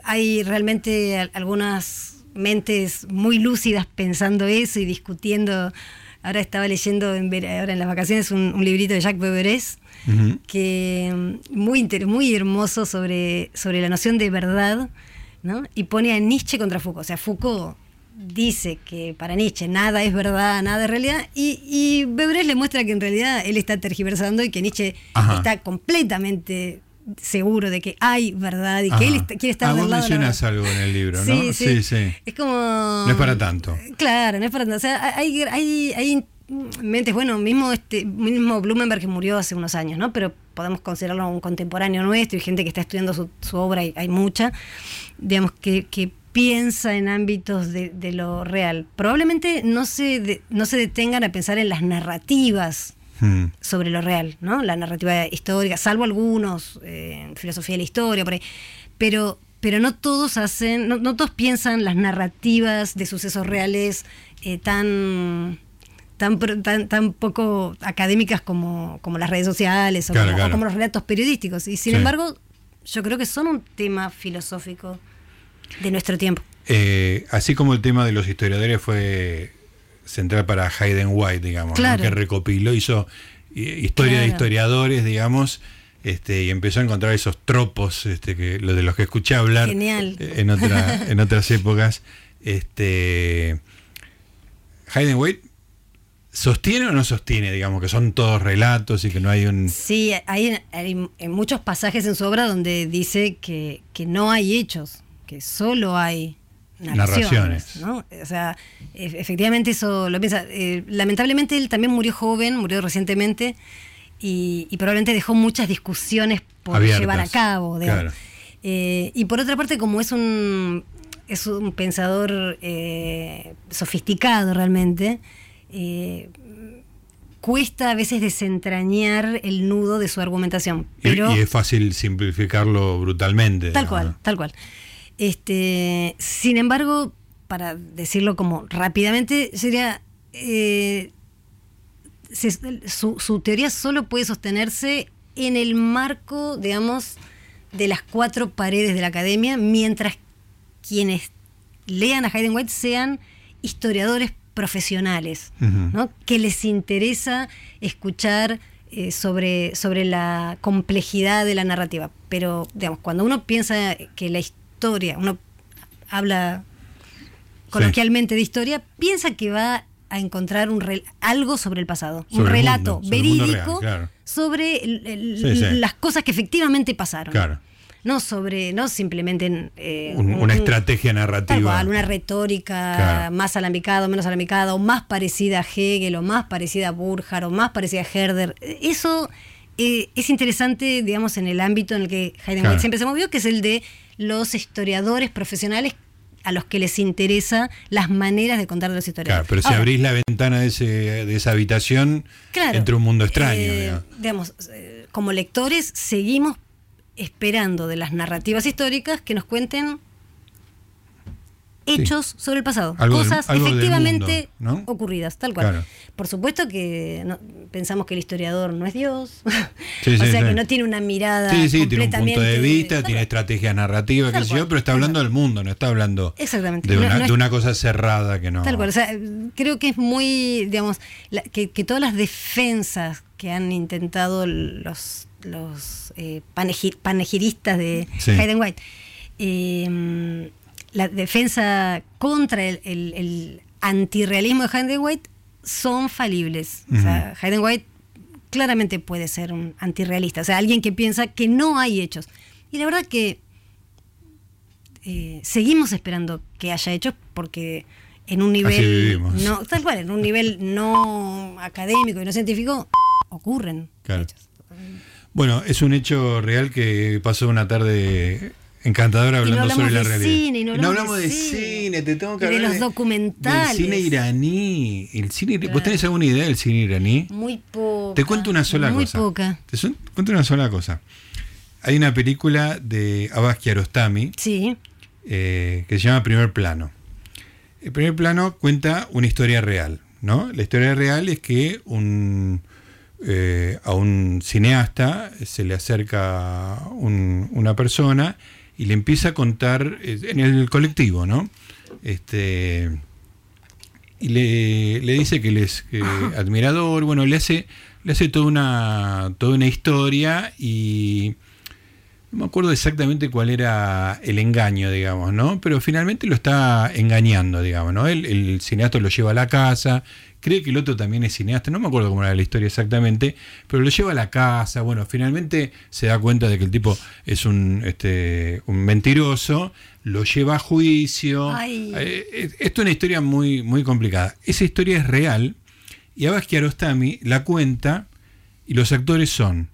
Hay realmente al- algunas mentes muy lúcidas pensando eso y discutiendo. Ahora estaba leyendo en, ahora en las vacaciones un, un librito de Jacques Beveres Que mm, muy muy hermoso sobre, sobre la noción de verdad, ¿no? Y pone a Nietzsche contra Foucault. O sea, Foucault dice que para Nietzsche nada es verdad, nada es realidad, y, y Beveres le muestra que en realidad él está tergiversando y que Nietzsche Ajá. está completamente seguro de que hay verdad y que él está- quiere estar Ah, del vos lado mencionas verdad. algo en el libro, ¿no? Sí, sí. sí. sí. Es como... No es para tanto. Claro, no es para tanto. O sea, hay, hay, hay mentes, bueno, mismo este mismo Blumenberg que murió hace unos años, ¿no? Pero podemos considerarlo un contemporáneo nuestro y gente que está estudiando su, su obra, y hay mucha, digamos, que, que piensa en ámbitos de, de lo real. Probablemente no se, de- no se detengan a pensar en las narrativas Mm. sobre lo real, ¿no? La narrativa histórica, salvo algunos, eh, filosofía de la historia, por ahí. Pero, pero no todos hacen, no, no todos piensan las narrativas de sucesos reales eh, tan, tan, tan, tan poco académicas como, como las redes sociales o, Claro, como, o claro. como los relatos periodísticos. Y sin Sí. embargo, yo creo que son un tema filosófico de nuestro tiempo. Eh, así como el tema de los historiadores fue central para Hayden White, digamos, que recopiló, hizo eh, historia de historiadores, digamos, este, y empezó a encontrar esos tropos este, que, lo de los que escuché hablar Genial. eh, en, otra, en otras épocas. Este, Hayden White sostiene o no sostiene, digamos, que son todos relatos y que no hay un... Sí, hay, hay en muchos pasajes en su obra donde dice que, que no hay hechos, que solo hay narraciones. Narraciones. ¿no? O sea, e- efectivamente eso lo piensa. Eh, lamentablemente él también murió joven, murió recientemente y, y probablemente dejó muchas discusiones por Abiertas, llevar a cabo. claro. Eh, y por otra parte, como es un, es un pensador eh, sofisticado realmente, eh, cuesta a veces desentrañar el nudo de su argumentación. Y- Pero, y, es fácil simplificarlo brutalmente. Tal cual, tal cual. Este, sin embargo, para decirlo como rápidamente, sería eh, se- su, su teoría solo puede sostenerse en el marco, digamos, de las cuatro paredes de la academia, mientras quienes lean a Hayden White sean historiadores profesionales. ¿no? que les interesa escuchar eh, sobre, sobre la complejidad de la narrativa. Pero, digamos, cuando uno piensa que la historia, uno habla coloquialmente de historia, piensa que va a encontrar un rel- algo sobre el pasado, un Sobre relato mundo, sobre verídico real, claro. sobre el- el- Sí, sí. las cosas que efectivamente pasaron. Claro. No sobre, no simplemente eh, Un- un- una un- estrategia narrativa. cual, una retórica Claro. más alambicada o menos alambicada, o más parecida a Hegel, o más parecida a Burkhardt, o más parecida a Herder. Eso eh, es interesante, digamos, en el ámbito en el que Hayden Claro. Siempre se movió, que es el de los historiadores profesionales a los que les interesa las maneras de contar las historias. Claro, pero si Ahora, abrís la ventana de, ese, de esa habitación, Claro. entra un mundo extraño. Eh, digamos. digamos, eh, como lectores seguimos esperando de las narrativas históricas que nos cuenten hechos sobre el pasado, Algo cosas del efectivamente mundo, ¿no? ocurridas, tal cual. Claro. Por supuesto que no- pensamos que el historiador no es Dios, Sí, o sí, sea que no tiene una mirada Sí, sí, tiene un completamente punto de vista, tiene estrategias narrativas, qué sé yo, pero está hablando del mundo, no está hablando Exactamente. de una, no es- de una cosa cerrada que no. Tal cual, o sea, creo que es muy, digamos, la- que, que todas las defensas que han intentado los, los eh, paneji- panegiristas de Sí. Hayden White, eh, la defensa contra el, el- el antirrealismo de Hayden White son falibles. O sea, Hayden White claramente puede ser un antirrealista, o sea, alguien que piensa que no hay hechos. Y la verdad que eh, seguimos esperando que haya hechos porque en un nivel no tal cual en un nivel no académico y no científico ocurren Claro. hechos. Bueno, es un hecho real que pasó una tarde encantadora no hablando sobre la realidad. cine, no hablamos de de cine, cine, te tengo que y de hablar los documentales. Del cine iraní. El cine, ¿Vos Claro. tenés alguna idea del cine iraní? muy poca Te cuento una sola muy cosa. poca Te cuento una sola cosa. Hay una película de Abbas Kiarostami sí eh, que se llama Primer Plano. El primer plano cuenta una historia real, ¿no? La historia real es que un, eh, a un cineasta se le acerca un- una persona y le empieza a contar eh, en el colectivo, ¿no? Este, y le, le dice que él es eh, admirador, bueno, le hace, le hace toda una, toda una historia y no me acuerdo exactamente cuál era el engaño, digamos, ¿no? Pero finalmente lo está engañando, digamos, ¿no? El, el cineasta lo lleva a la casa, cree que el otro también es cineasta, no me acuerdo cómo era la historia exactamente, pero lo lleva a la casa, bueno, finalmente se da cuenta de que el tipo es un, este, un mentiroso, lo lleva a juicio. Eh, eh, esto es una historia muy, muy complicada. Esa historia es real y Abbas Kiarostami la cuenta y los actores son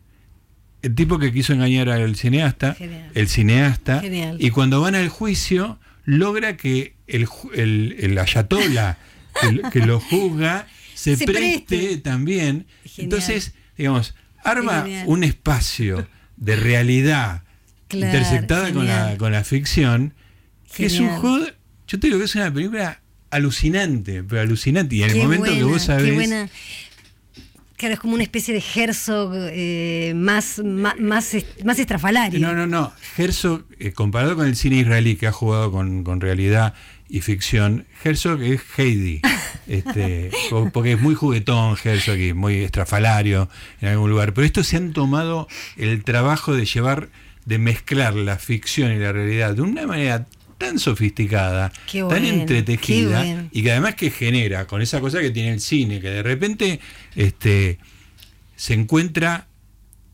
el tipo que quiso engañar al cineasta, Genial. el cineasta, Genial. y cuando van al juicio logra que el, el, el ayatollah que, que lo juzga se, Se preste, preste. también. Genial. Entonces, digamos, arma Genial. un espacio de realidad Claro, interceptada con la, con la ficción, que es un juego, yo te digo que es una película alucinante, pero alucinante, y en el momento que vos sabés... Claro, es como una especie de Herzog eh, más, más, más, est- más estrafalario. No, no, no. Herzog, eh, comparado con el cine israelí que ha jugado con, con realidad y ficción, Herzog es Heidi. Este, po- porque es muy juguetón Herzog y muy estrafalario en algún lugar. Pero estos se han tomado el trabajo de llevar, de mezclar la ficción y la realidad de una manera tan sofisticada, tan entretejida y que además que genera con esa cosa que tiene el cine, que de repente este, se encuentra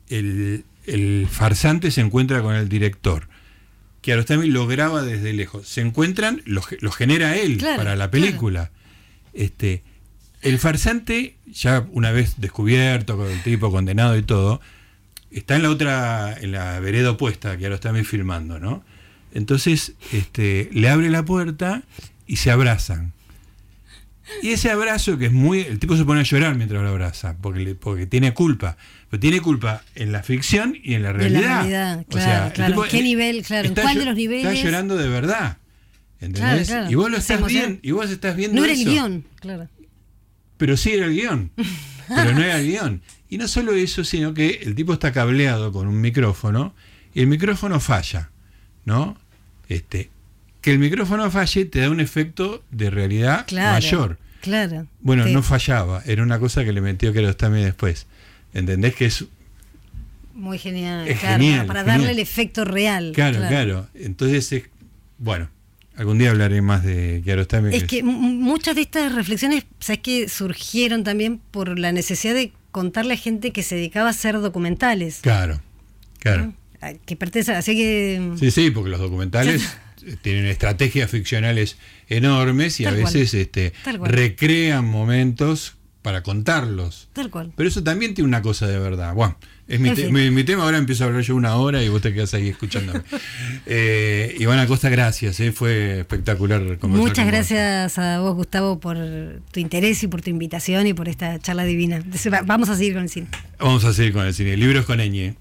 el, el farsante se encuentra con el director. Kiarostami lo graba desde lejos. Se encuentran, lo, ge- lo genera él Claro, para la película. Este, el farsante, ya una vez descubierto, con el tipo condenado y todo, está en la otra, en la vereda opuesta, Kiarostami filmando, ¿no? Entonces, este, le abre la puerta y se abrazan. Y ese abrazo que es muy... El tipo se pone a llorar mientras lo abraza, porque, le- porque tiene culpa. Pero tiene culpa en la ficción y en la en la realidad. realidad, O sea, claro, tipo, ¿Qué eh, nivel, claro? ¿En está cuál de los niveles? Está llorando de verdad. ¿Entendés? Claro. Y vos lo estás emociona. viendo, y vos estás viendo No era el guion, claro. Pero sí era el guion. Pero no era el guion. Y no solo eso, sino que el tipo está cableado con un micrófono y el micrófono falla. ¿No? Este, que el micrófono falle te da un efecto de realidad Claro. mayor. Claro. Bueno, no fallaba, era una cosa que le metió Kiarostami después. ¿Entendés que es Muy genial. Es claro, genial, Para genial. darle el efecto real. Claro, claro. Entonces, es, bueno, algún día hablaré más de Kiarostami. Es que muchas de estas reflexiones, ¿sabes que Surgieron también por la necesidad de contarle a gente que se dedicaba a hacer documentales. Claro, claro. ¿no? Que pertenece, así que. Sí, sí, porque los documentales eh, tienen estrategias ficcionales enormes y Tal a cual. veces este, recrean momentos para contarlos. Tal cual. Pero eso también tiene una cosa de verdad. Bueno, es mi, te- mi- mi tema, ahora empiezo a hablar yo una hora y vos te quedas ahí escuchándome. eh, Ivana Costa, gracias, eh, fue espectacular Muchas vos. gracias a vos, Gustavo, por tu interés y por tu invitación y por esta charla divina. Va- Vamos a seguir con el cine. Vamos a seguir con el cine. Libros con Eñe.